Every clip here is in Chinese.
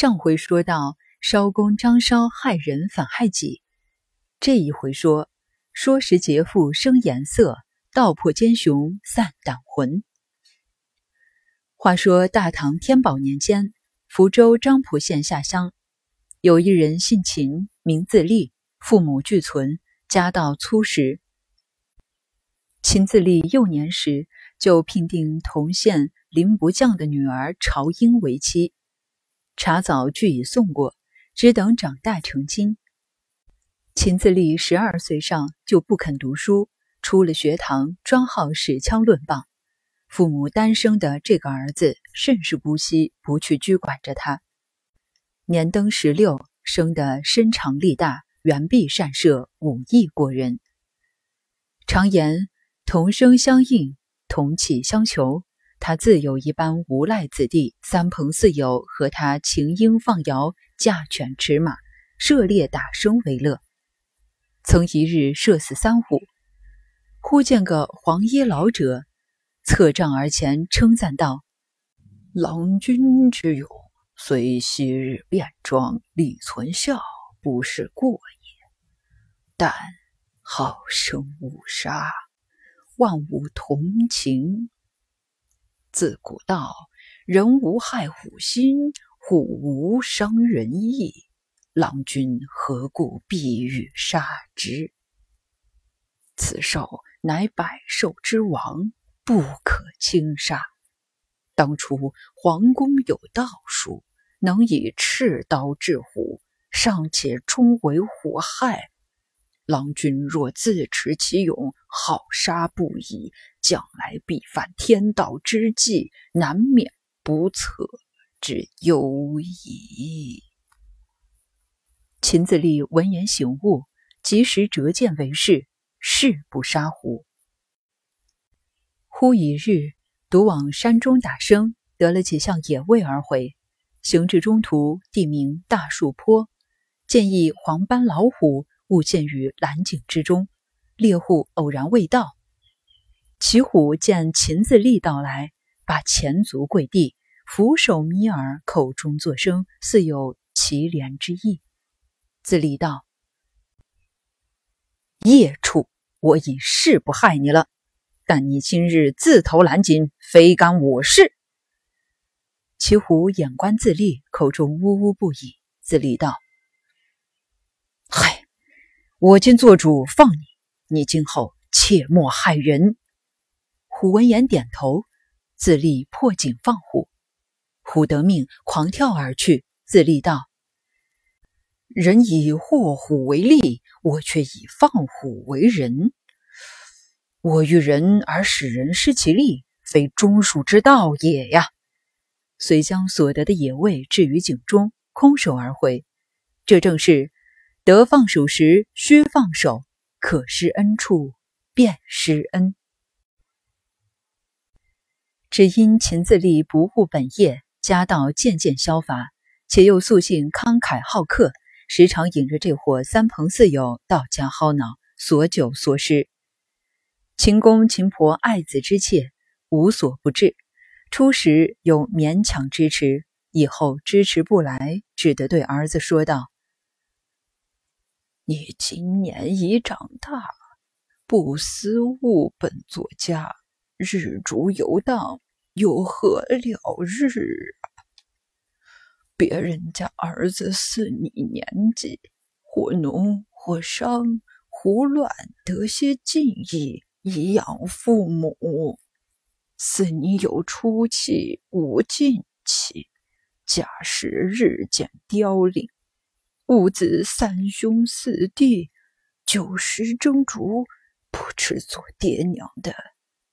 上回说到烧公张稍害人反害己，这一回说说时劫富生颜色，道破奸雄散胆魂。话说大唐天宝年间，福州漳浦县下乡，有一人姓秦，名自立，父母俱存，家道粗实。秦自立幼年时就聘定同县林不将的女儿朝英为妻。茶枣俱已送过，只等长大成亲。秦自立十二岁上就不肯读书，出了学堂专好使枪论棒。父母单生的这个儿子甚是姑息，不去拘管着他。年登十六，生得身长力大，圆臂善射，武艺过人。常言同声相应，同气相求。他自有一般无赖子弟，三朋四友和他琴音放摇，驾犬驰马，射猎打生为乐。曾一日射死三虎，忽见个黄衣老者侧杖而前，称赞道：“郎君之勇，虽昔日变装，力存孝，不是过也。但好生勿杀，万物同情。”自古道，人无害虎心，虎无伤人意。郎君何故必欲杀之？此兽乃百兽之王，不可轻杀。当初皇宫有道术，能以赤刀制虎，尚且终为虎害。郎君若自持其勇，好杀不已，将来必犯天道之忌，难免不测之忧矣。秦自立闻言醒悟，及时折剑为誓，誓不杀虎。忽一日，独往山中打生，得了几项野味而回，行至中途，地名大树坡，见一黄斑老虎。误陷于蓝井之中，猎户偶然未到，骑虎见秦自立到来，把前足跪地，俯首眯耳，口中作声，似有祈怜之意。自立道：“夜畜，我已誓不害你了，但你今日自投蓝井，非干我事。”骑虎眼观自立，口中呜呜不已。自立道。我今做主放你，你今后切莫害人。虎闻言点头，自立破井放虎。虎得命，狂跳而去。自立道：“人以祸虎为利，我却以放虎为仁。我欲人而使人失其利，非忠恕之道也呀！”遂将所得的野味置于井中，空手而回。这正是。得放手时须放手，可施恩处便施恩。只因秦自立不务本业，家道渐渐消乏，且又素性慷慨好客，时常引着这伙三朋四友到家薅脑，所酒所施。秦公秦婆爱子之切，无所不至。初时有勉强支持，以后支持不来，只得对儿子说道。你今年已长大，不思务本作家，日逐游荡，又何了日啊？别人家儿子似你年纪，或农或商，胡乱得些进益，以养父母；似你有出气，无进气，家事日渐凋零。五子三兄四弟，九十蒸煮，不知做爹娘的，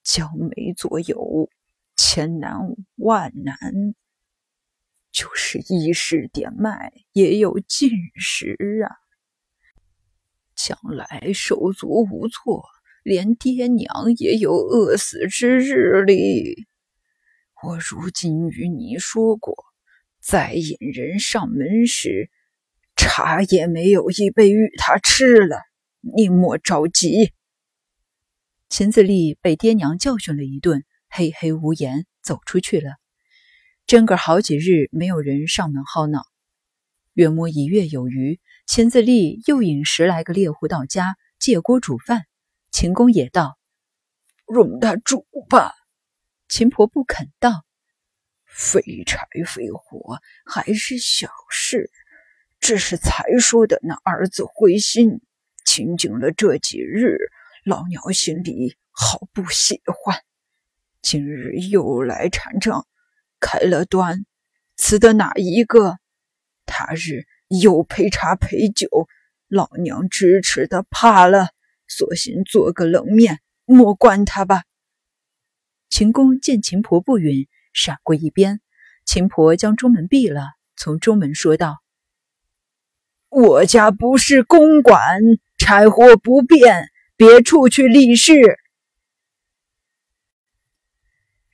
娇眉左右，千难万难。就是衣食点脉，也有尽时啊。将来手足无措，连爹娘也有饿死之日哩。我如今与你说过，再引人上门时。茶也没有一杯与他吃了，你莫着急。秦自立被爹娘教训了一顿，嘿嘿无言，走出去了。真个好几日没有人上门薅恼，约摸一月有余，秦自立又引十来个猎户到家借锅煮饭。秦公也道：“容他煮吧。”秦婆不肯道：“非柴非火还是小事，只是才说的那儿子灰心，清静了这几日，老娘心里好不喜欢。今日又来缠账，开了端，辞的哪一个？”他日又陪茶陪酒，老娘支持的怕了，索性做个冷面，莫管他吧。秦公见秦婆不允，闪过一边。秦婆将中门闭了，从中门说道：“我家不是公馆，柴火不便，别处去立事。”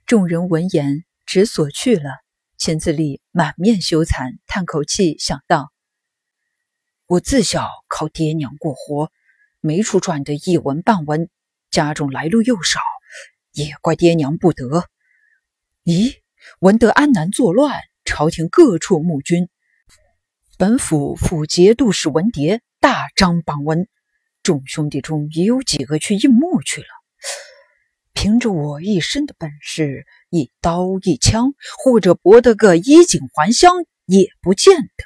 众人闻言，只所去了。钱自立满面羞惭，叹口气，想到：“我自小靠爹娘过活，没处赚得一文半文，家中来路又少，也怪爹娘不得。咦，闻得安南作乱，朝廷各处募军，本府府节度使文牒大张榜文，众兄弟中也有几个去应募去了。凭着我一身的本事。”一刀一枪，或者博得个衣锦还乡，也不见得。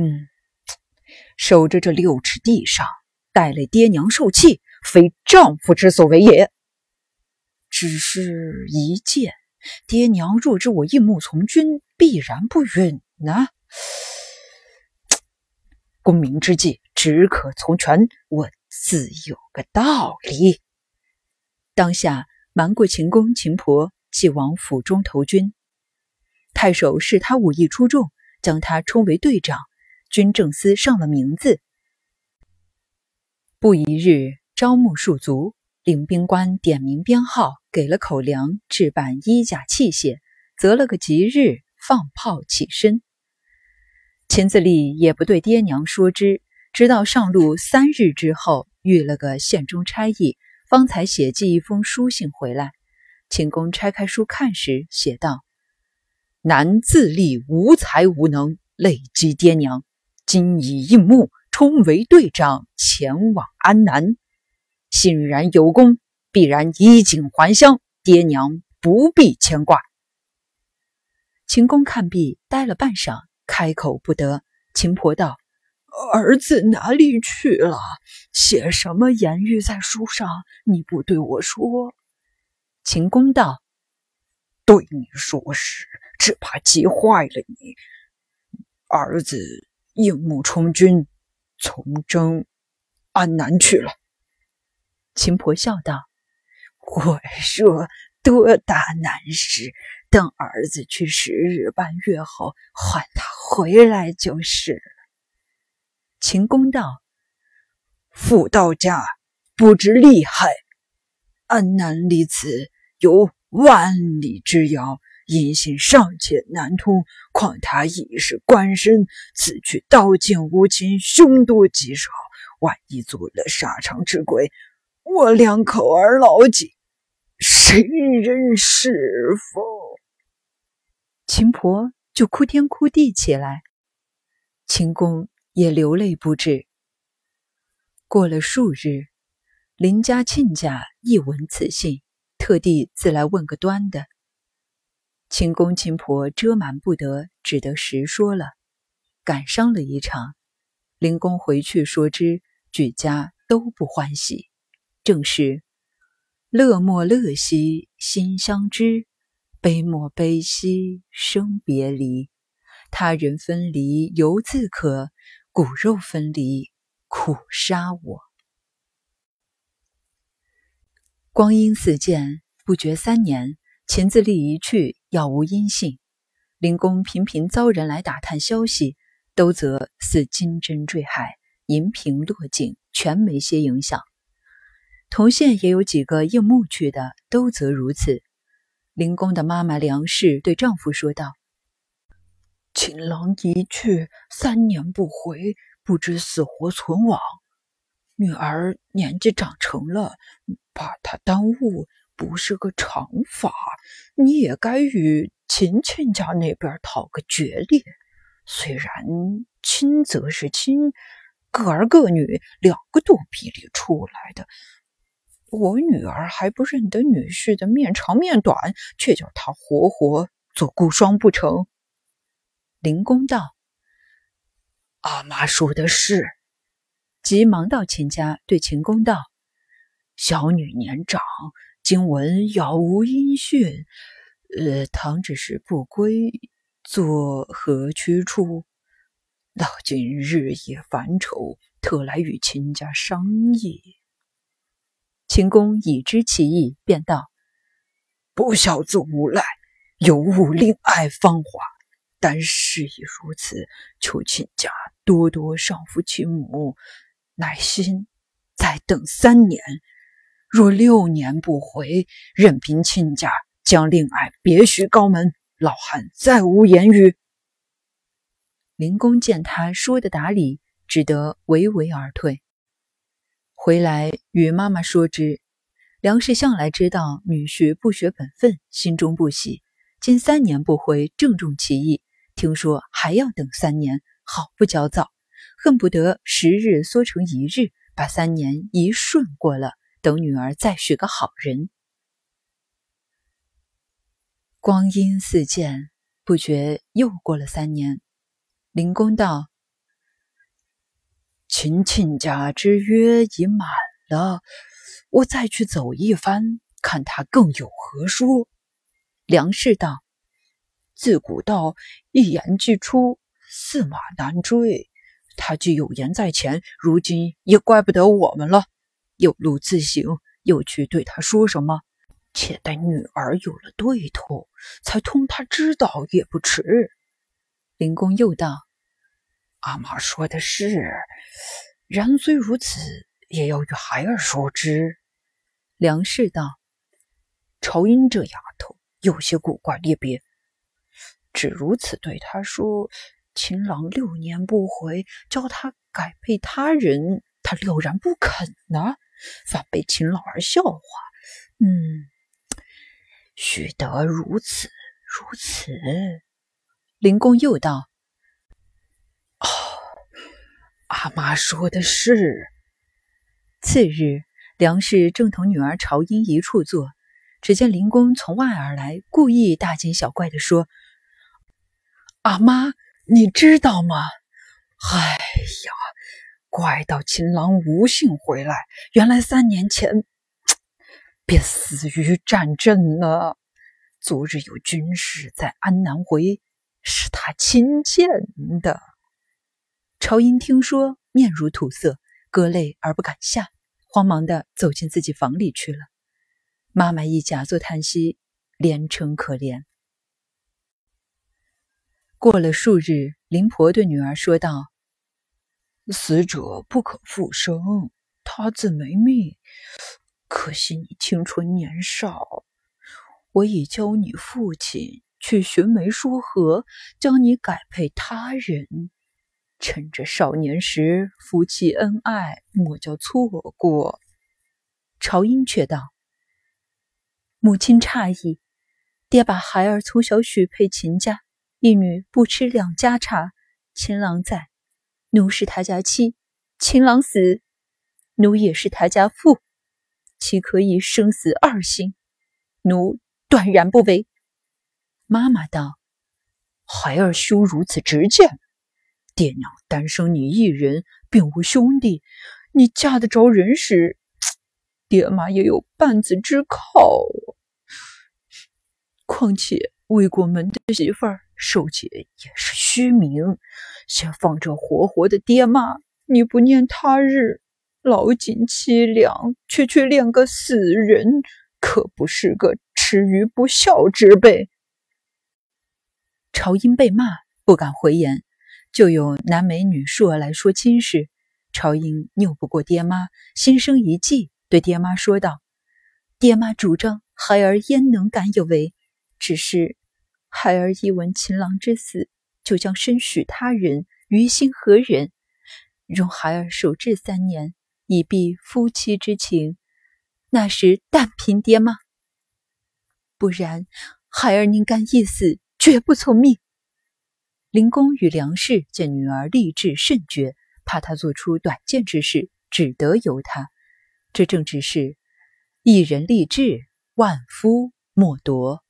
嗯，守着这六尺地上，带累爹娘受气，非丈夫之所为也。只是一见，爹娘若知我应募从军，必然不允呢。功名之计，只可从权，我自有个道理。当下。瞒过秦公、秦婆，即往府中投军。太守视他武艺出众，将他充为队长，军政司上了名字。不一日，招募戍卒，领兵官点名编号，给了口粮，置办衣甲器械，择了个吉日，放炮起身。秦自立也不对爹娘说知，直到上路三日之后，遇了个县中差役。方才写寄一封书信回来，秦公拆开书看时，写道：“男自立无才无能，累积爹娘，今已应募，充为队长，前往安南。信然有功，必然衣锦还乡，爹娘不必牵挂。”秦公看毕，呆了半晌，开口不得。秦婆道。儿子哪里去了？写什么言语在书上？你不对我说。秦公道：“对你说时，只怕急坏了你。儿子应募充军，从征安南去了。”秦婆笑道：“我说多大难事，等儿子去十日半月后，唤他回来就是了。”秦公道：“妇道家不知厉害，安南离此有万里之遥，音信尚且难通。况他已是官绅，此去刀剑无情，凶多吉少。万一做了沙场之鬼，我两口儿老几，谁人是否？”秦婆就哭天哭地起来。秦公。也流泪不止。过了数日，邻家亲家一闻此信，特地自来问个端的。秦公秦婆遮瞒不得，只得实说了，感伤了一场。灵公回去说之，举家都不欢喜。正是乐莫乐兮心相知，悲莫悲兮生别离。他人分离犹自可。骨肉分离，苦杀我。光阴似箭，不觉三年。秦自立一去，杳无音信。灵公频频遭人来打探消息，都则似金针坠海，银瓶落井，全没些影响。同县也有几个应募去的，都则如此。灵公的妈妈梁氏对丈夫说道。秦郎一去，三年不回，不知死活存亡。女儿年纪长成了，把他耽误不是个常法。你也该与秦亲家那边讨个决裂。虽然亲则是亲，各儿各女，两个肚皮里出来的。我女儿还不认得女婿的面长面短，却叫他活活做孤孀不成？灵公道：“阿妈说的是。”急忙到秦家对秦公道：“小女年长，今闻杳无音讯，呃，倘只是不归，作何去处？老君日夜烦愁，特来与秦家商议。”秦公已知其意，便道：“不孝子无赖，有误令爱芳华。但事已如此，求亲家多多上负亲母，耐心再等三年。若六年不回，任凭亲家将令爱别许高门。老汉再无言语。”灵公见他说的达理，只得唯唯而退。回来与妈妈说之，梁氏向来知道女婿不学本分，心中不喜。今三年不回，正中其意。听说还要等三年，好不焦躁，恨不得十日缩成一日，把三年一顺过了，等女儿再娶个好人。光阴似箭，不觉又过了三年。灵公道。秦亲家之约已满了，我再去走一番，看他更有何说。梁氏道：“自古道一言既出，驷马难追。他既有言在前，如今也怪不得我们了。有路自行，又去对他说什么？且待女儿有了对头，才通他知道也不迟。”灵公又道。阿玛说的是，然虽如此，也要与孩儿说之。梁氏道：“朝英这丫头有些古怪劣别，只如此对她说：秦郎六年不回，叫他改配他人，他了然不肯呢，反被秦老儿笑话。嗯，须得如此，如此。”灵公又道。阿妈说的是。次日，梁氏正同女儿朝英一处坐，只见灵公从外而来，故意大惊小怪的说：“阿妈，你知道吗？哎呀，怪到秦郎无幸回来，原来三年前便死于战阵了。昨日有军士在安南回，是他亲见的。”朝英听说，面如土色，割泪而不敢下，慌忙的走进自己房里去了。妈妈一假作叹息，连称可怜。过了数日，灵婆对女儿说道：“死者不可复生，他自没命。可惜你青春年少，我已教你父亲去寻媒说和，将你改配他人。”趁着少年时夫妻恩爱，莫叫错过。朝英却道：“母亲诧异，爹把孩儿从小许配秦家，一女不吃两家茶。秦郎在，奴是他家妻；秦郎死，奴也是他家妇，岂可以生死二心？奴断然不为。”妈妈道：“孩儿休如此直谏。”爹娘单生你一人，并无兄弟，你嫁得着人时，爹妈也有半子之靠。况且未过门的媳妇儿，受姐也是虚名。先放这活活的爹妈，你不念他日老景凄凉，却去恋个死人，可不是个耻于不孝之辈。朝英被骂，不敢回言。就有男媒女硕来说亲事，朝英拗不过爹妈，心生一计，对爹妈说道：“爹妈主张孩儿焉能敢有违？只是孩儿一闻秦郎之死，就将身许他人，于心何忍？容孩儿守制三年，以避夫妻之情。那时但凭爹妈，不然孩儿宁甘一死，绝不从命。”灵公与梁氏见女儿立志甚绝，怕她做出短见之事，只得由她。这正直是一人立志，万夫莫夺。